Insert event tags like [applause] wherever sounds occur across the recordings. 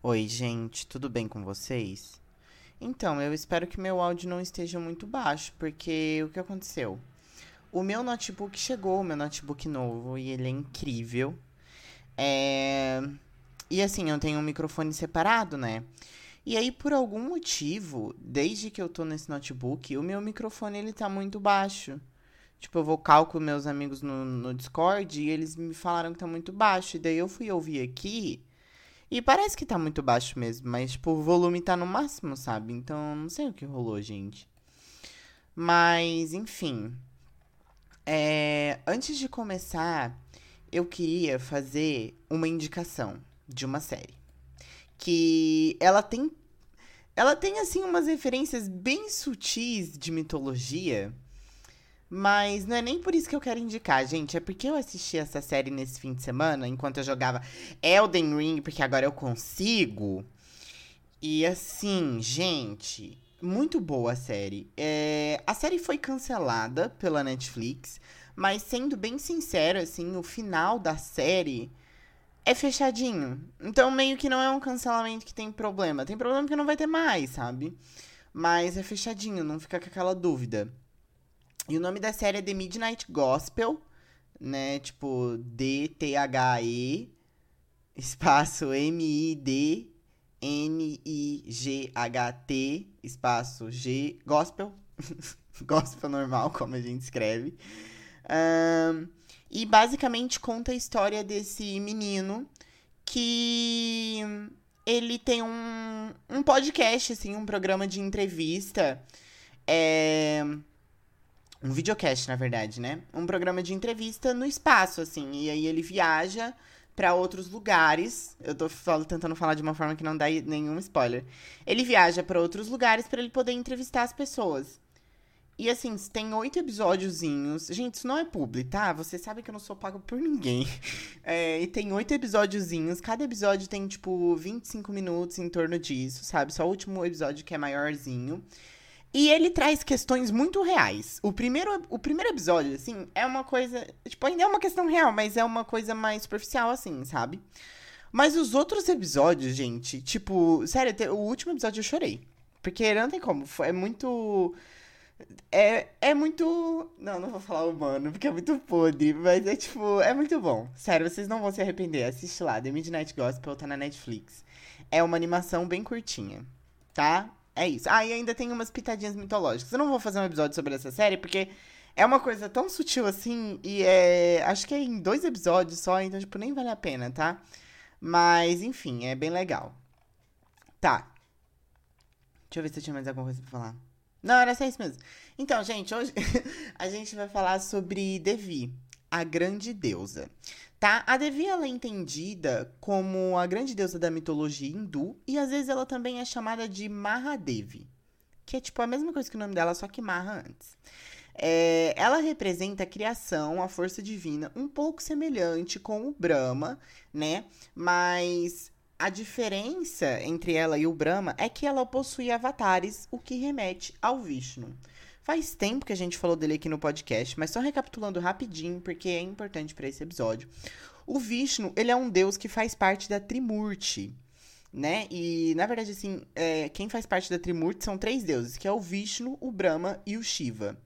Oi, gente, tudo bem com vocês? Então, eu espero que meu áudio não esteja muito baixo, porque o que aconteceu? O meu notebook chegou, o meu notebook novo, e ele é incrível. É... E assim, eu tenho um microfone separado, né? E aí, por algum motivo, desde que eu tô nesse notebook, o meu microfone ele tá muito baixo. Tipo, eu vou cálculo meus amigos no, no Discord e eles me falaram que tá muito baixo. E daí eu fui ouvir aqui e parece que tá muito baixo mesmo, mas, tipo, o volume tá no máximo, sabe? Então, não sei o que rolou, gente. Mas, enfim. É... Antes de começar, eu queria fazer uma indicação de uma série. Que ela tem. Ela tem, assim, umas referências bem sutis de mitologia mas não é nem por isso que eu quero indicar, gente. É porque eu assisti essa série nesse fim de semana, enquanto eu jogava Elden Ring, porque agora eu consigo. E assim, gente, muito boa a série. É, a série foi cancelada pela Netflix, mas sendo bem sincero, assim, o final da série é fechadinho. Então, meio que não é um cancelamento que tem problema. Tem problema que não vai ter mais, sabe? Mas é fechadinho, não fica com aquela dúvida. E o nome da série é The Midnight Gospel, né? Tipo, D-T-H-E, espaço M-I-D-N-I-G-H-T, espaço G, Gospel. [laughs] gospel normal, como a gente escreve. Um, e basicamente conta a história desse menino que ele tem um, um podcast, assim, um programa de entrevista. É um videocast, na verdade, né? Um programa de entrevista no espaço, assim. E aí ele viaja para outros lugares. Eu tô falo, tentando falar de uma forma que não dá nenhum spoiler. Ele viaja para outros lugares para ele poder entrevistar as pessoas. E assim, tem oito episódiozinhos. Gente, isso não é publi, tá? Você sabe que eu não sou pago por ninguém. [laughs] É, e tem oito episódiozinhos. Cada episódio tem, tipo, 25 minutos em torno disso, sabe? Só o último episódio que é maiorzinho. E ele traz questões muito reais. O primeiro, o primeiro episódio, assim, é uma coisa. Tipo, ainda é uma questão real, mas é uma coisa mais superficial, assim, sabe? Mas os outros episódios, gente, tipo, sério, o último episódio eu chorei. Porque não tem como. É muito. É, é muito. Não, não vou falar humano, porque é muito podre, mas é tipo. É muito bom. Sério, vocês não vão se arrepender. Assiste lá, The Midnight Gospel tá na Netflix. É uma animação bem curtinha, tá? É isso. Ah, e ainda tem umas pitadinhas mitológicas. Eu não vou fazer um episódio sobre essa série, porque é uma coisa tão sutil assim, e é. Acho que é em dois episódios só, então, tipo, nem vale a pena, tá? Mas, enfim, é bem legal. Tá. Deixa eu ver se eu tinha mais alguma coisa pra falar. Não, era só isso mesmo. Então, gente, hoje [laughs] a gente vai falar sobre Devi, a grande deusa tá? A Devi ela é entendida como a grande deusa da mitologia hindu e às vezes ela também é chamada de Mahadevi, que é tipo a mesma coisa que o nome dela, só que Maha antes. É, ela representa a criação, a força divina, um pouco semelhante com o Brahma, né? Mas a diferença entre ela e o Brahma é que ela possui avatares, o que remete ao Vishnu. Faz tempo que a gente falou dele aqui no podcast, mas só recapitulando rapidinho, porque é importante para esse episódio. O Vishnu, ele é um deus que faz parte da Trimurti, né? E, na verdade, assim, é, quem faz parte da Trimurti são três deuses, que é o Vishnu, o Brahma e o Shiva.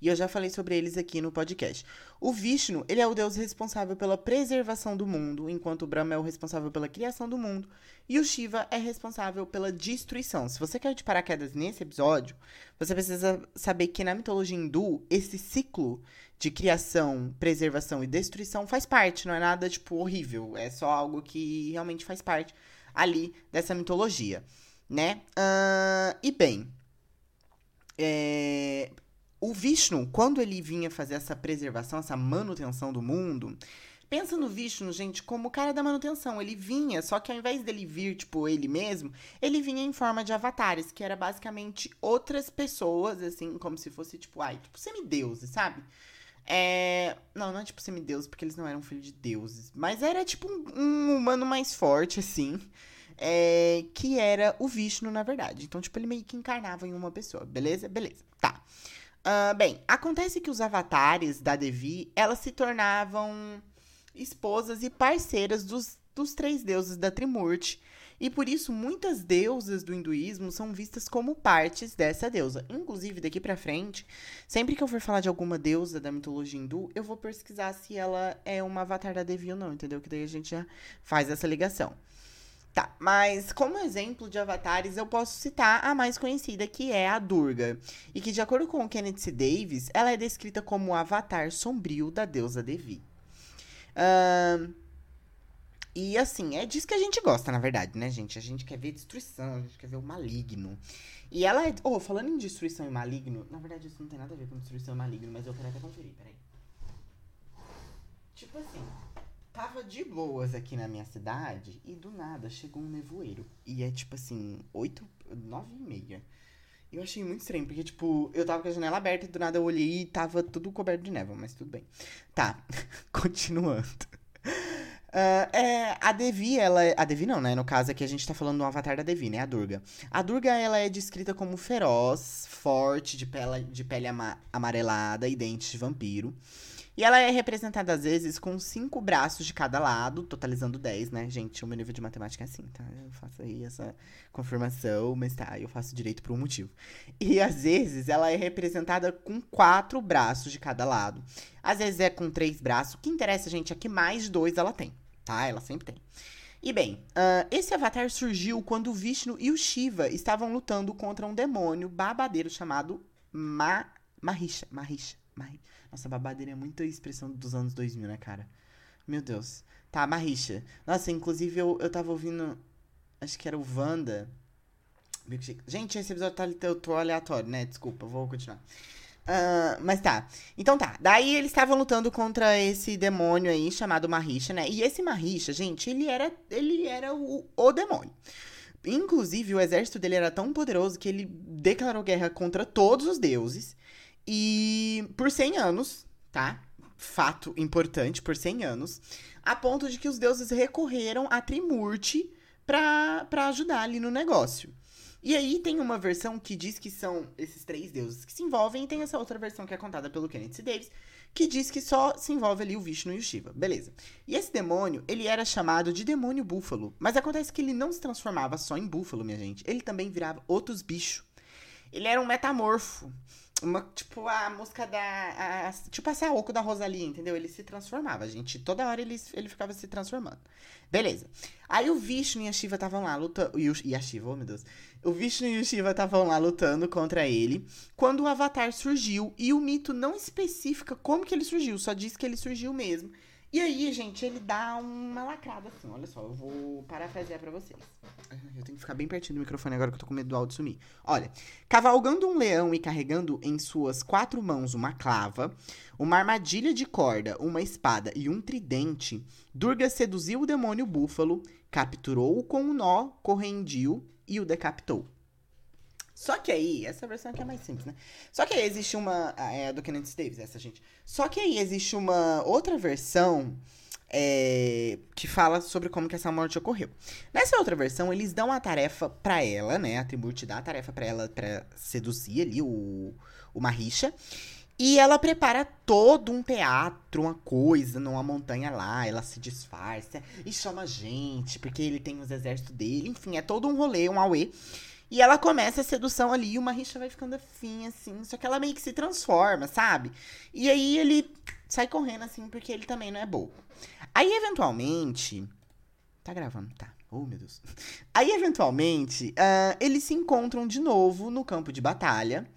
E eu já falei sobre eles aqui no podcast. O Vishnu, ele é o deus responsável pela preservação do mundo, enquanto o Brahma é o responsável pela criação do mundo, e o Shiva é responsável pela destruição. Se você quer de paraquedas nesse episódio, você precisa saber que na mitologia hindu, esse ciclo de criação, preservação e destruição faz parte, não é nada, tipo, horrível. É só algo que realmente faz parte ali dessa mitologia, né? Uh, e bem, é, o Vishnu, quando ele vinha fazer essa preservação, essa manutenção do mundo, pensa no Vishnu, gente, como o cara da manutenção. Ele vinha, só que ao invés dele vir, tipo, ele mesmo, ele vinha em forma de avatares, que era basicamente outras pessoas, assim, como se fosse, tipo, ai, tipo, semideuses, sabe? É... Não, não é tipo semideuses, porque eles não eram filhos de deuses. Mas era, tipo, um, um humano mais forte, assim. É... Que era o Vishnu, na verdade. Então, tipo, ele meio que encarnava em uma pessoa. Beleza? Beleza. Tá. Uh, bem, acontece que os avatares da Devi, elas se tornavam esposas e parceiras dos, dos três deuses da Trimurti, e por isso muitas deusas do hinduísmo são vistas como partes dessa deusa. Inclusive, daqui pra frente, sempre que eu for falar de alguma deusa da mitologia hindu, eu vou pesquisar se ela é uma avatar da Devi ou não, entendeu? Que daí a gente já faz essa ligação. Tá, mas como exemplo de avatares, eu posso citar a mais conhecida, que é a Durga. E que, de acordo com o Kenneth C. Davis, ela é descrita como o avatar sombrio da deusa Devi. E assim, é disso que a gente gosta, na verdade, né, gente? A gente quer ver destruição, a gente quer ver o maligno. E ela é. Oh, falando em destruição e maligno, na verdade isso não tem nada a ver com destruição e maligno, mas eu quero até conferir, peraí. Tipo assim, tava de boas aqui na minha cidade e do nada chegou um nevoeiro. E é tipo assim, 8, 9 e meia. Eu achei muito estranho, porque, tipo, eu tava com a janela aberta e do nada eu olhei e tava tudo coberto de névoa, mas tudo bem. Tá, [laughs] continuando. Uh, é, a Devi, ela é, A Devi não, né? No caso aqui a gente tá falando do avatar da Devi, né? A Durga. A Durga, ela é descrita como feroz, forte, de pele, de pele ama amarelada e dentes de vampiro. E ela é representada, às vezes, com cinco braços de cada lado, totalizando dez, né? Gente, o meu nível de matemática é assim, tá? Eu faço aí essa confirmação, mas tá, eu faço direito por um motivo. E, às vezes, ela é representada com quatro braços de cada lado. Às vezes é com três braços. O que interessa, gente, é que mais dois ela tem, tá? Ela sempre tem. E bem, uh, esse avatar surgiu quando o Vishnu e o Shiva estavam lutando contra um demônio babadeiro chamado Ma Mahisha. Mahisha. Mahisha. Nossa, babadeira é muita expressão dos anos 2000, né, cara? Meu Deus. Tá, Marisha. Nossa, inclusive eu, eu tava ouvindo. Acho que era o Wanda. Gente, esse episódio tá eu tô aleatório, né? Desculpa, vou continuar. Uh, mas tá. Então tá. Daí eles estavam lutando contra esse demônio aí chamado Marisha, né? E esse Marisha, gente, ele era, ele era o, o demônio. Inclusive, o exército dele era tão poderoso que ele declarou guerra contra todos os deuses. E por 100 anos, tá? Fato importante, por 100 anos, a ponto de que os deuses recorreram a Trimurti pra ajudar ali no negócio. E aí tem uma versão que diz que são esses três deuses que se envolvem, e tem essa outra versão que é contada pelo Kenneth. Davis, que diz que só se envolve ali o Vishnu e o Shiva. Beleza. E esse demônio, ele era chamado de demônio búfalo. Mas acontece que ele não se transformava só em búfalo, minha gente. Ele também virava outros bichos. Ele era um metamorfo. Uma, tipo, a música da. A, tipo a Saoko da Rosalia, entendeu? Ele se transformava, gente. Toda hora ele, ele ficava se transformando. Beleza. Aí o Vishnu e a Shiva estavam lá lutando. E, e a Shiva, oh meu Deus. O Vishnu e o Shiva estavam lá lutando contra ele. Quando o Avatar surgiu. E o mito não especifica como que ele surgiu, só diz que ele surgiu mesmo. E aí, gente, ele dá uma lacrada assim. Olha só, eu vou parafrasear para vocês. Eu tenho que ficar bem pertinho do microfone agora que eu tô com medo do áudio sumir. Olha, cavalgando um leão e carregando em suas quatro mãos uma clava, uma armadilha de corda, uma espada e um tridente, Durga seduziu o demônio búfalo, capturou-o com um nó, correndiu e o decapitou. Só que aí, essa versão aqui é mais simples, né? Só que aí existe uma. Ah, é do Kenneth Davis, essa, gente. Só que aí existe uma outra versão é, que fala sobre como que essa morte ocorreu. Nessa outra versão, eles dão a tarefa para ela, né? A Tribute dá a tarefa para ela para seduzir ali o, o Marisha. E ela prepara todo um teatro, uma coisa, numa montanha lá. Ela se disfarça e chama gente, porque ele tem os exércitos dele. Enfim, é todo um rolê, um auê. E ela começa a sedução ali e uma rixa vai ficando afim, assim. Só que ela meio que se transforma, sabe? E aí ele sai correndo, assim, porque ele também não é bobo. Aí, eventualmente. Tá gravando, tá. Oh, meu Deus. Aí, eventualmente, uh, eles se encontram de novo no campo de batalha.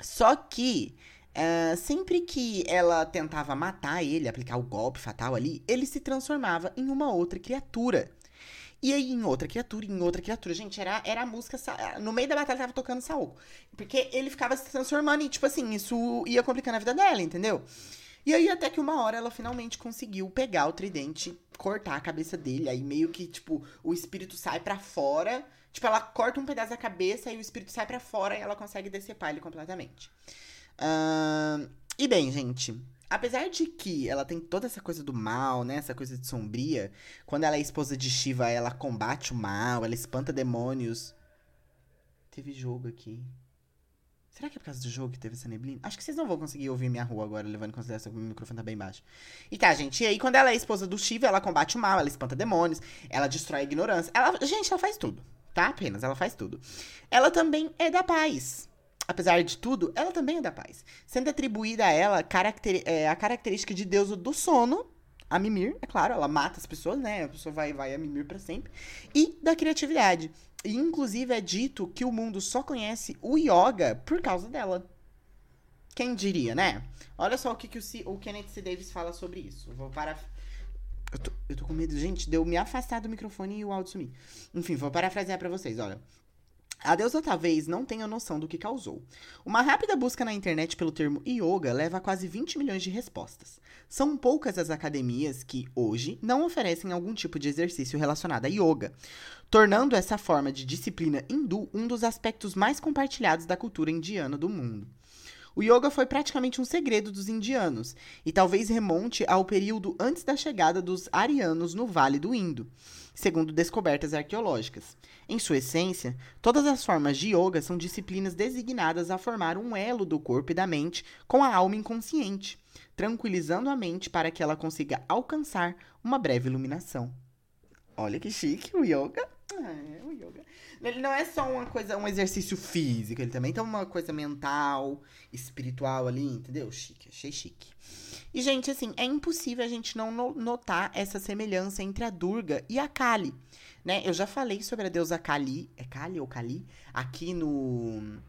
Só que. Uh, sempre que ela tentava matar ele, aplicar o golpe fatal ali, ele se transformava em uma outra criatura. E aí, em outra criatura, em outra criatura. Gente, era, era a música. No meio da batalha tava tocando Saoko. Porque ele ficava se transformando e, tipo assim, isso ia complicando a vida dela, entendeu? E aí, até que uma hora ela finalmente conseguiu pegar o tridente, cortar a cabeça dele. Aí, meio que, tipo, o espírito sai para fora. Tipo, ela corta um pedaço da cabeça e o espírito sai para fora e ela consegue decepar ele completamente. Uh, e bem, gente, Apesar de que ela tem toda essa coisa do mal, né? Essa coisa de sombria. Quando ela é esposa de Shiva, ela combate o mal, ela espanta demônios. Teve jogo aqui. Será que é por causa do jogo que teve essa neblina? Acho que vocês não vão conseguir ouvir minha rua agora, levando em consideração que o microfone tá bem baixo. E tá, gente. E aí, quando ela é esposa do Shiva, ela combate o mal, ela espanta demônios, ela destrói a ignorância. Ela, gente, ela faz tudo, tá? Apenas, ela faz tudo. Ela também é da paz. Apesar de tudo, ela também é da paz. Sendo atribuída a ela é, a característica de deusa do sono, a Mimir, é claro, ela mata as pessoas, né? A pessoa vai, vai a Mimir pra sempre. E da criatividade. E, inclusive, é dito que o mundo só conhece o yoga por causa dela. Quem diria, né? Olha só o que, que o, C, o Kenneth C. Davis fala sobre isso. vou parar. Eu tô, eu tô com medo, gente, de eu me afastar do microfone e o áudio sumir. Enfim, vou parafrasear para vocês, olha. A deusa talvez não tenha noção do que causou. Uma rápida busca na internet pelo termo yoga leva a quase 20 milhões de respostas. São poucas as academias que, hoje, não oferecem algum tipo de exercício relacionado a yoga, tornando essa forma de disciplina hindu um dos aspectos mais compartilhados da cultura indiana do mundo. O yoga foi praticamente um segredo dos indianos e talvez remonte ao período antes da chegada dos arianos no Vale do Indo, segundo descobertas arqueológicas. Em sua essência, todas as formas de yoga são disciplinas designadas a formar um elo do corpo e da mente com a alma inconsciente, tranquilizando a mente para que ela consiga alcançar uma breve iluminação. Olha que chique o yoga. É, o yoga. Ele não é só uma coisa, um exercício físico, ele também tem uma coisa mental, espiritual ali, entendeu? Chique, achei chique. E, gente, assim, é impossível a gente não notar essa semelhança entre a Durga e a Kali, né? Eu já falei sobre a deusa Kali, é Kali ou Kali? Aqui no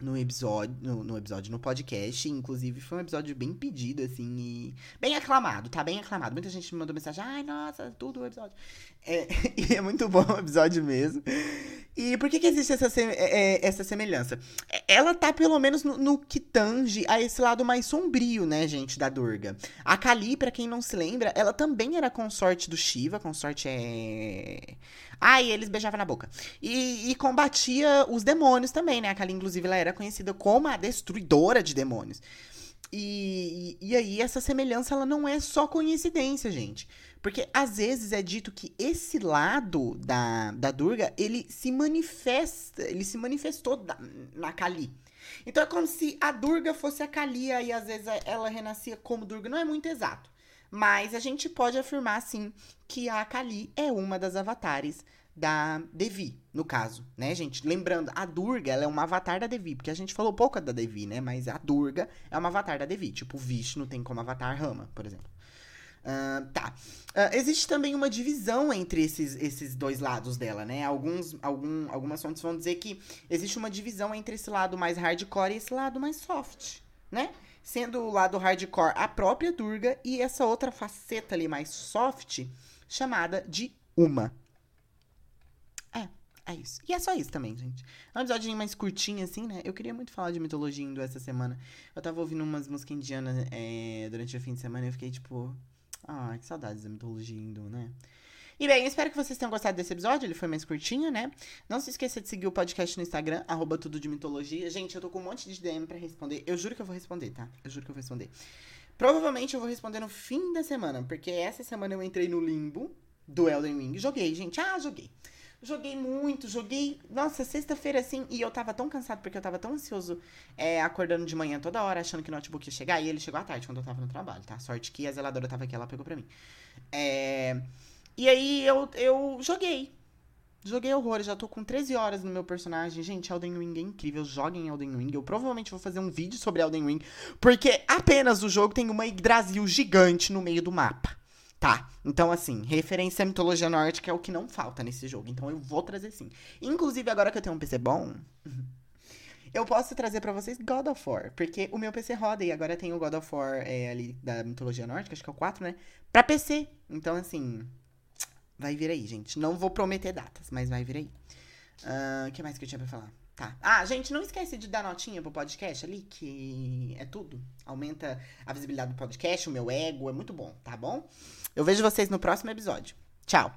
no episódio, no, no, episódio, no podcast. Inclusive, foi um episódio bem pedido, assim, e bem aclamado, tá? Bem aclamado. Muita gente me mandou mensagem, ai, nossa, tudo o episódio. É, [laughs] e é muito bom o episódio mesmo. E por que, que existe essa, é, é, essa semelhança? Ela tá, pelo menos, no, no, que tange a esse lado mais sombrio, né, gente, da Durga. A Kali, pra quem não se lembra, ela também era consorte do Shiva. Consorte é... Ai, eles beijavam na boca. E, e, combatia os demônios também, né? A Kali, inclusive, ela era conhecida como a destruidora de demônios. E, e, e aí, essa semelhança, ela não é só coincidência, gente. Porque às vezes é dito que esse lado da, da Durga, ele se manifesta, ele se manifestou da, na Kali. Então é como se a Durga fosse a Kali e às vezes ela renascia como Durga. Não é muito exato. Mas a gente pode afirmar, sim, que a Kali é uma das avatares da Devi, no caso, né, gente? Lembrando, a Durga, ela é uma avatar da Devi, porque a gente falou pouco da Devi, né? Mas a Durga é uma avatar da Devi, tipo, Vishnu tem como avatar Rama, por exemplo. Uh, tá. Uh, existe também uma divisão entre esses, esses dois lados dela, né? Alguns, algum, algumas fontes vão dizer que existe uma divisão entre esse lado mais hardcore e esse lado mais soft, né? sendo o lado hardcore a própria Durga e essa outra faceta ali mais soft, chamada de Uma. É, é isso. E é só isso também, gente. É um episódio mais curtinho, assim, né? Eu queria muito falar de mitologia hindu essa semana. Eu tava ouvindo umas músicas indianas é, durante o fim de semana e eu fiquei tipo. Ah, que saudades da mitologia hindu, né? E bem, espero que vocês tenham gostado desse episódio. Ele foi mais curtinho, né? Não se esqueça de seguir o podcast no Instagram, arroba tudo de mitologia. Gente, eu tô com um monte de DM para responder. Eu juro que eu vou responder, tá? Eu juro que eu vou responder. Provavelmente eu vou responder no fim da semana, porque essa semana eu entrei no limbo do Elden Ring. Joguei, gente. Ah, joguei. Joguei muito, joguei. Nossa, sexta-feira assim. E eu tava tão cansado porque eu tava tão ansioso é, acordando de manhã toda hora, achando que o notebook ia chegar. E ele chegou à tarde, quando eu tava no trabalho, tá? Sorte que a zeladora tava aqui, ela pegou pra mim. É. E aí eu, eu joguei. Joguei horrores, já tô com 13 horas no meu personagem. Gente, Elden Ring é incrível. Joguem Elden Ring. Eu provavelmente vou fazer um vídeo sobre Elden Ring. Porque apenas o jogo tem uma Yggdrasil gigante no meio do mapa. Tá, então assim, referência à mitologia nórdica é o que não falta nesse jogo. Então eu vou trazer sim. Inclusive, agora que eu tenho um PC bom, [laughs] eu posso trazer para vocês God of War. Porque o meu PC roda e agora tem o God of War é, ali da mitologia nórdica, acho que é o 4, né? Pra PC. Então, assim, Vai vir aí, gente. Não vou prometer datas, mas vai vir aí. O uh, que mais que eu tinha pra falar? Tá. Ah, gente, não esquece de dar notinha pro podcast ali, que é tudo. Aumenta a visibilidade do podcast, o meu ego, é muito bom, tá bom? Eu vejo vocês no próximo episódio. Tchau!